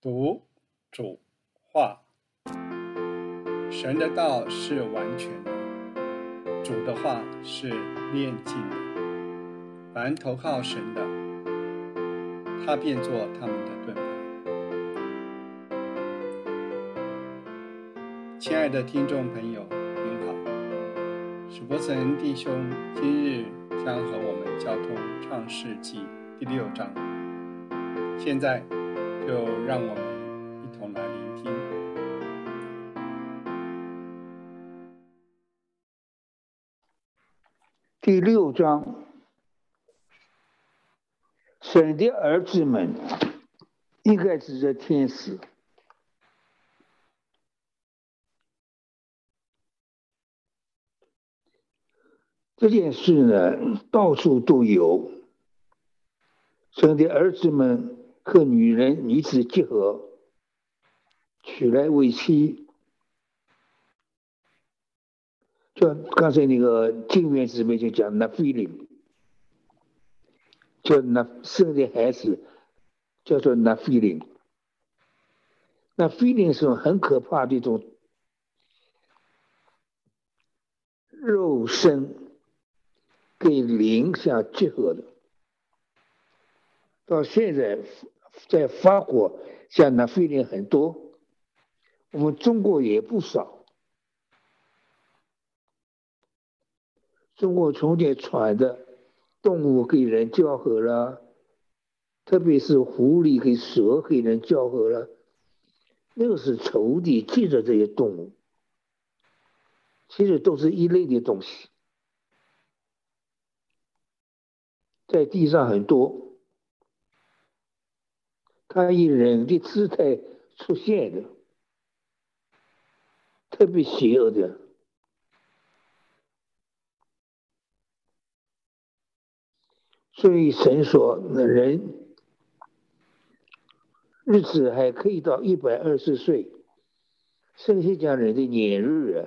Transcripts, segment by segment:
读主话，神的道是完全的，主的话是炼净的。凡投靠神的，他便做他们的盾牌。亲爱的听众朋友，您好，史伯森弟兄今日将和我们交通创世纪第六章。现在。就让我们一同来聆听第六章。神的儿子们应该指着天使。这件事呢，到处都有。神的儿子们。和女人女子结合，娶来为妻，就刚才那个经院姊妹就讲那菲林，叫那生的孩子叫做那菲林，那菲林是很可怕的一种肉身跟灵相结合的，到现在。在法国，像那菲林很多，我们中国也不少。中国从前传的动物跟人交合了，特别是狐狸跟蛇跟人交合了，那个是仇敌记着这些动物，其实都是一类的东西，在地上很多。他以人的姿态出现的，特别邪恶的。所以神说，那人日子还可以到一百二十岁。圣经讲人的年日啊，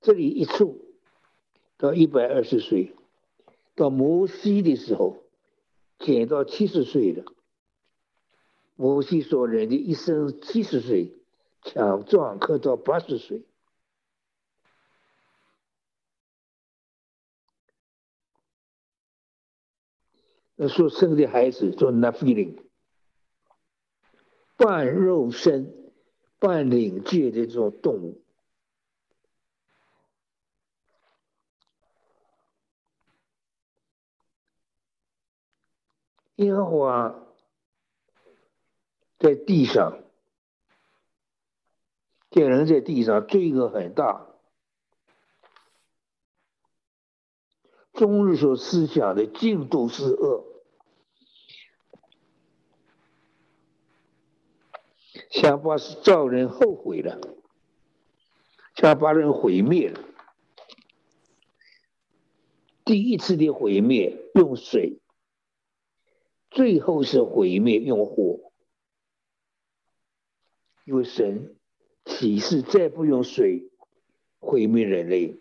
这里一处到一百二十岁，到摩西的时候减到七十岁了。摩西说：“人的一生七十岁，强壮可到八十岁。”那所生的孩子做那菲林，半肉身、半灵界的这种动物，耶和华。在地上，见人在地上罪恶很大，终日所思想的尽都是恶，想把造人后悔了，想把人毁灭了。第一次的毁灭用水，最后是毁灭用火。因为神启示再不用水毁灭人类，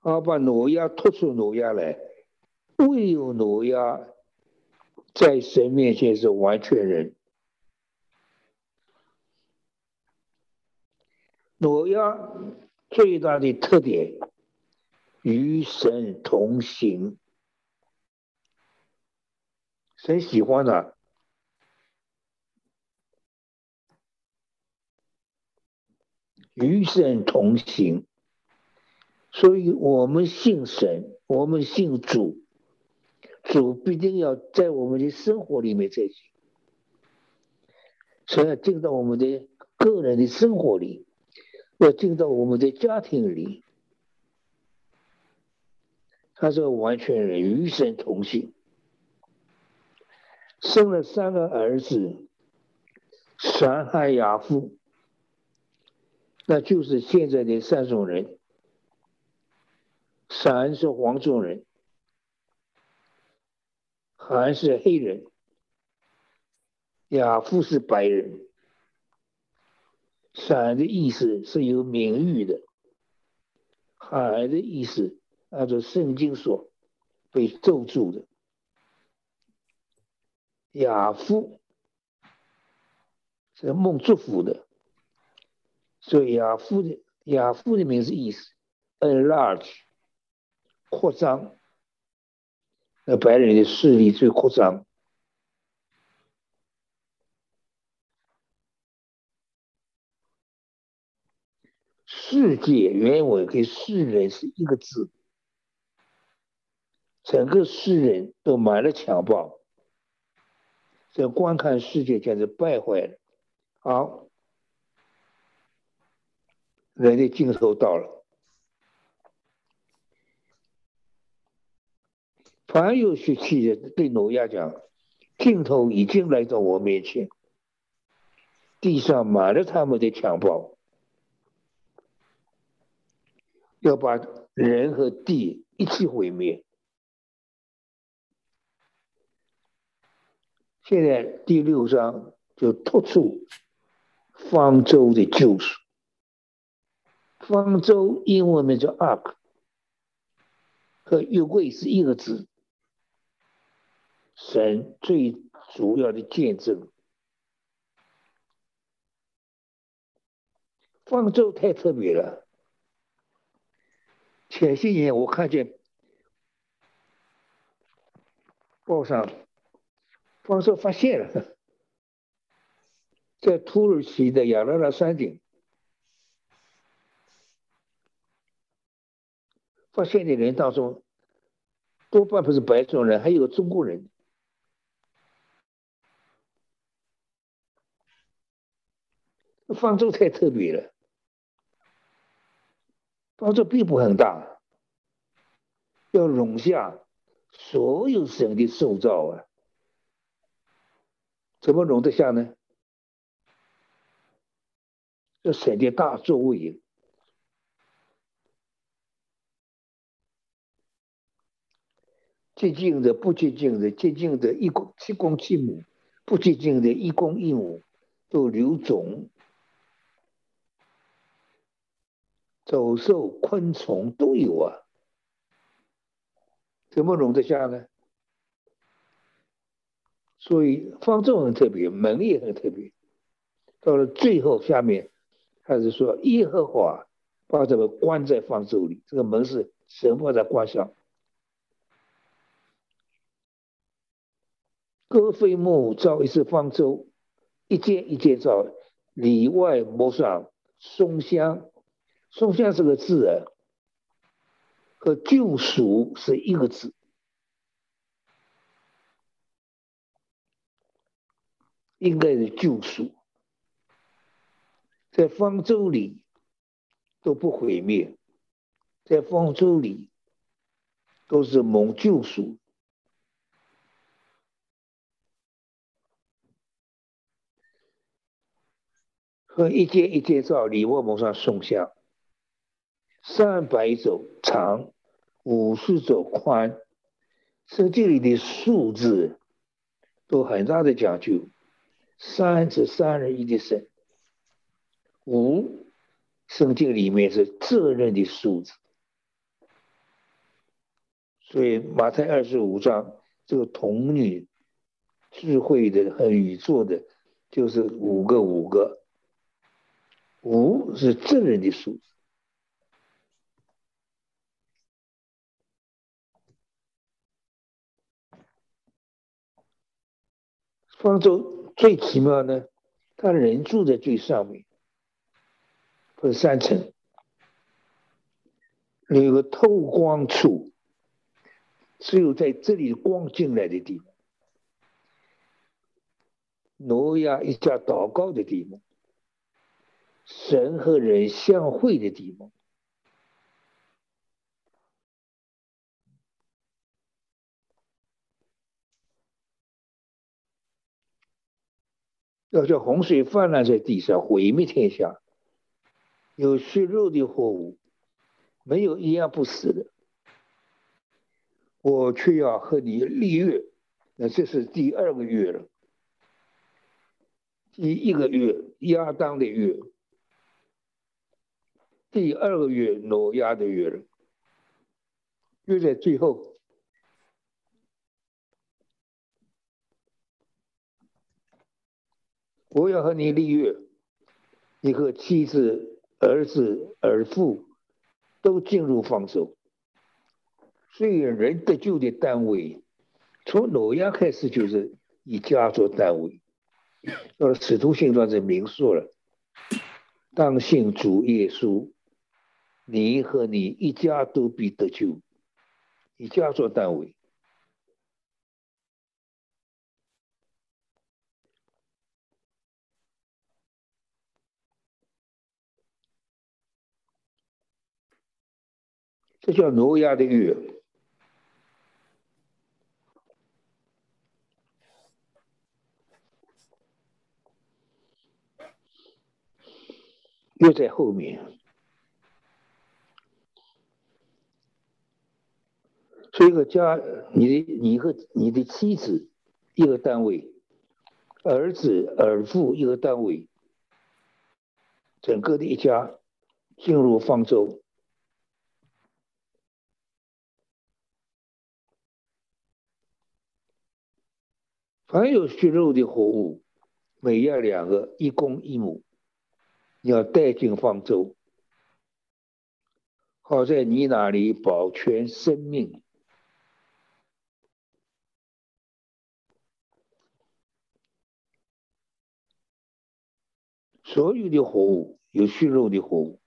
而把挪亚拖出挪亚来，唯有挪亚在神面前是完全人。挪亚最大的特点与神同行。谁喜欢的？与神同行，所以我们信神，我们信主，主必定要在我们的生活里面才行。所以要进到我们的个人的生活里，要进到我们的家庭里。他是完全人，与神同行。生了三个儿子，闪、汉、雅夫，那就是现在的三种人。闪是黄种人，韩是黑人，亚夫是白人。闪的意思是有名誉的，海的意思按照圣经说被咒住的。亚夫是梦祝福的，所以亚夫的亚夫的名字意思 enlarge 扩张，那白人的势力最扩张。世界原文跟世人是一个字，整个世人都满了强暴，这观看世界简直败坏了。好，人的尽头到了，凡有血气的对挪亚讲，尽头已经来到我面前，地上满了他们的强暴。要把人和地一起毁灭。现在第六章就突出方舟的救赎。方舟英文名叫 Ark，和约柜是一个字。神最主要的见证，方舟太特别了。前些年我看见报上方舟发现了，在土耳其的亚拉拉山顶发现的人当中，多半不是白种人，还有中国人。方舟太特别了。方舟并不很大，要容下所有神的塑造啊，怎么容得下呢？这神的大作为，接近的、不接近的、接近的一公七公七母，不接近的一公一母，都留种。走兽、昆虫都有啊，怎么容得下呢？所以方舟很特别，门也很特别。到了最后，下面他是说耶和华把这个关在方舟里，这个门是神把它关上。戈飞木造一次方舟，一件一件造，里外抹上松香。松香这个字啊，和救赎是一个字，应该是救赎，在方舟里都不毁灭，在方舟里都是蒙救赎。和一件一件照礼物蒙上送香。三百走长，五十走宽，圣经里的数字都很大的讲究。三是三人一的神，五圣经里面是责任的数字。所以马太二十五章这个童女智慧的和宇宙的，就是五个五个，五是责任的数字。方舟最奇妙呢，他人住在最上面，不是三层，有个透光处，只有在这里光进来的地方，挪亚一家祷告的地方，神和人相会的地方。要叫洪水泛滥在地上，毁灭天下。有血肉的货物，没有一样不死的。我却要和你立约，那这是第二个月了。第一个月亚当的月，第二个月挪亚的月了。约在最后。我要和你立约，你和妻子、儿子、儿妇都进入方舟。所以人得救的单位，从挪亚开始就是以家做单位。到了使徒行传就明说了，当信主耶稣，你和你一家都必得救，以家做单位。这叫挪亚的约。约在后面，所以个家，你的你和你的妻子一个单位，儿子儿妇一个单位，整个的一家进入方舟。凡有血肉的活物，每样两个，一公一母，你要带进方舟，好在你那里保全生命。所有的活物，有血肉的活物，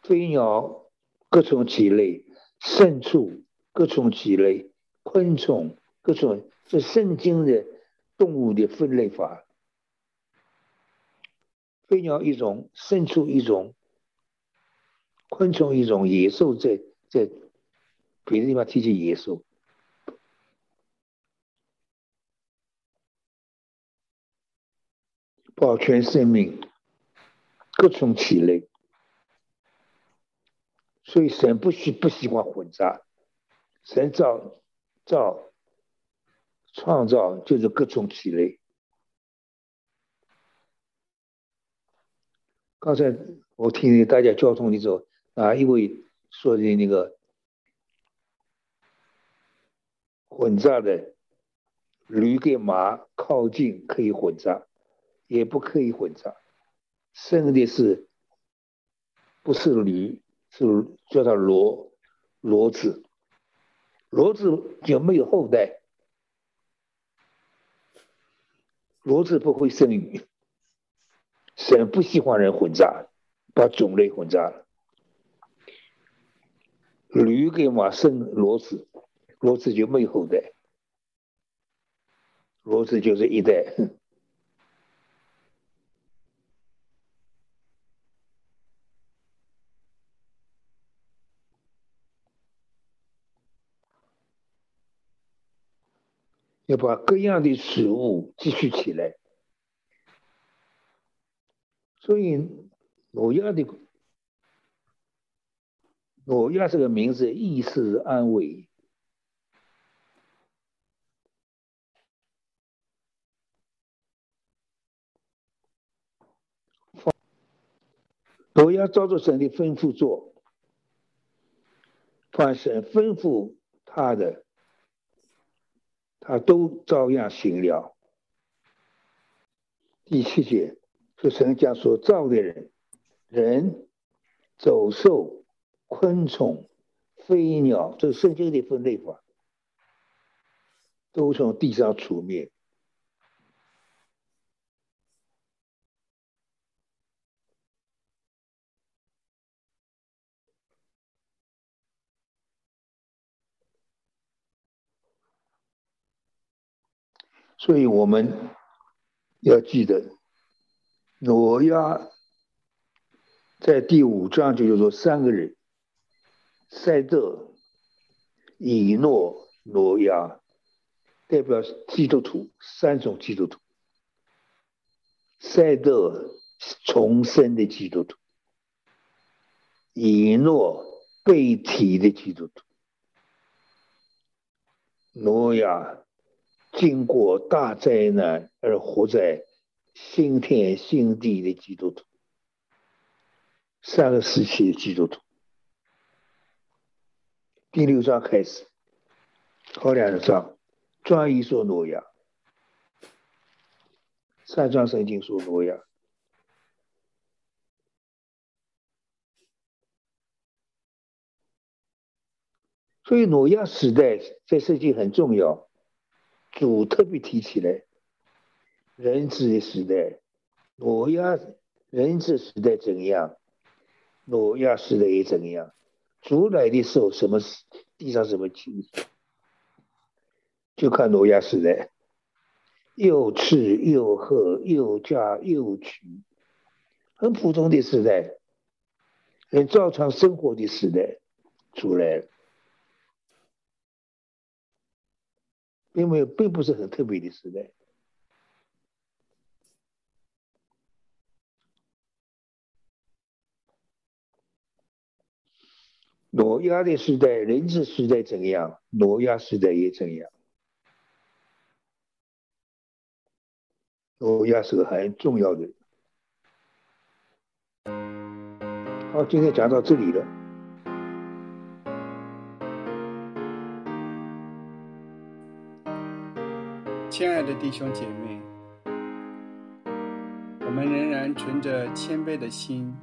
飞鸟、各种禽类、牲畜、各种禽类、昆虫、各种。是圣经的动物的分类法，飞鸟一种，牲畜一种，昆虫一种，野兽在在别的地方提起野兽，保全生命，各种体类，所以神不喜不喜欢混杂，神造造。创造就是各种体类。刚才我听大家交通的时候，啊，一位说的那个混杂的驴跟马靠近可以混杂，也不可以混杂。生的是不是驴？是叫它骡骡子，骡子就没有后代。骡子不会生育，神不喜欢人混杂，把种类混杂了。驴给马生骡子，骡子就没有后代，骡子就是一代。要把各样的食物积蓄起来，所以挪亚的挪亚这个名字意思是安慰。挪亚照着神的吩咐做，凡神吩咐他的。他都照样行了。第七节是神将所造的人、人、走兽、昆虫、飞鸟，这圣经的分类法，都从地上除灭。所以我们要记得，挪亚在第五章就叫做三个人：赛德、以诺、挪亚，代表基督徒三种基督徒。赛德重生的基督徒，以诺被提的基督徒，挪亚。经过大灾难而活在新天新地的基督徒，三个时期的基督徒。第六章开始，后两章专一说诺亚，三章圣经说挪亚。所以挪亚时代在圣经很重要，主特别提起来，人质的时代，挪亚人质时代怎样，挪亚时代也怎样，主来的时候什么地上什么情，就看挪亚时代，又吃又喝又嫁又娶，很普通的时代，很照常生活的时代，主来了。因为，并不是很特别的时代。挪亚的时代，人质时代怎样，挪亚时代也怎样。挪亚是个很重要的。好，今天讲到这里了。亲爱的弟兄姐妹，我们仍然存着谦卑的心，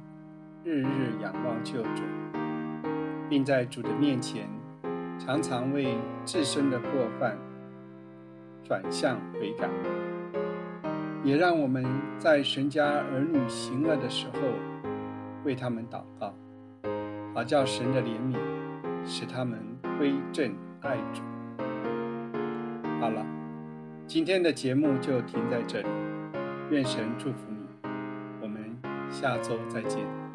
日日仰望救主，并在主的面前常常为自身的过犯转向悔改，也让我们在神家儿女行恶的时候为他们祷告，好叫神的怜悯使他们归正爱主。好了。今天的节目就停在这里，愿神祝福你，我们下周再见。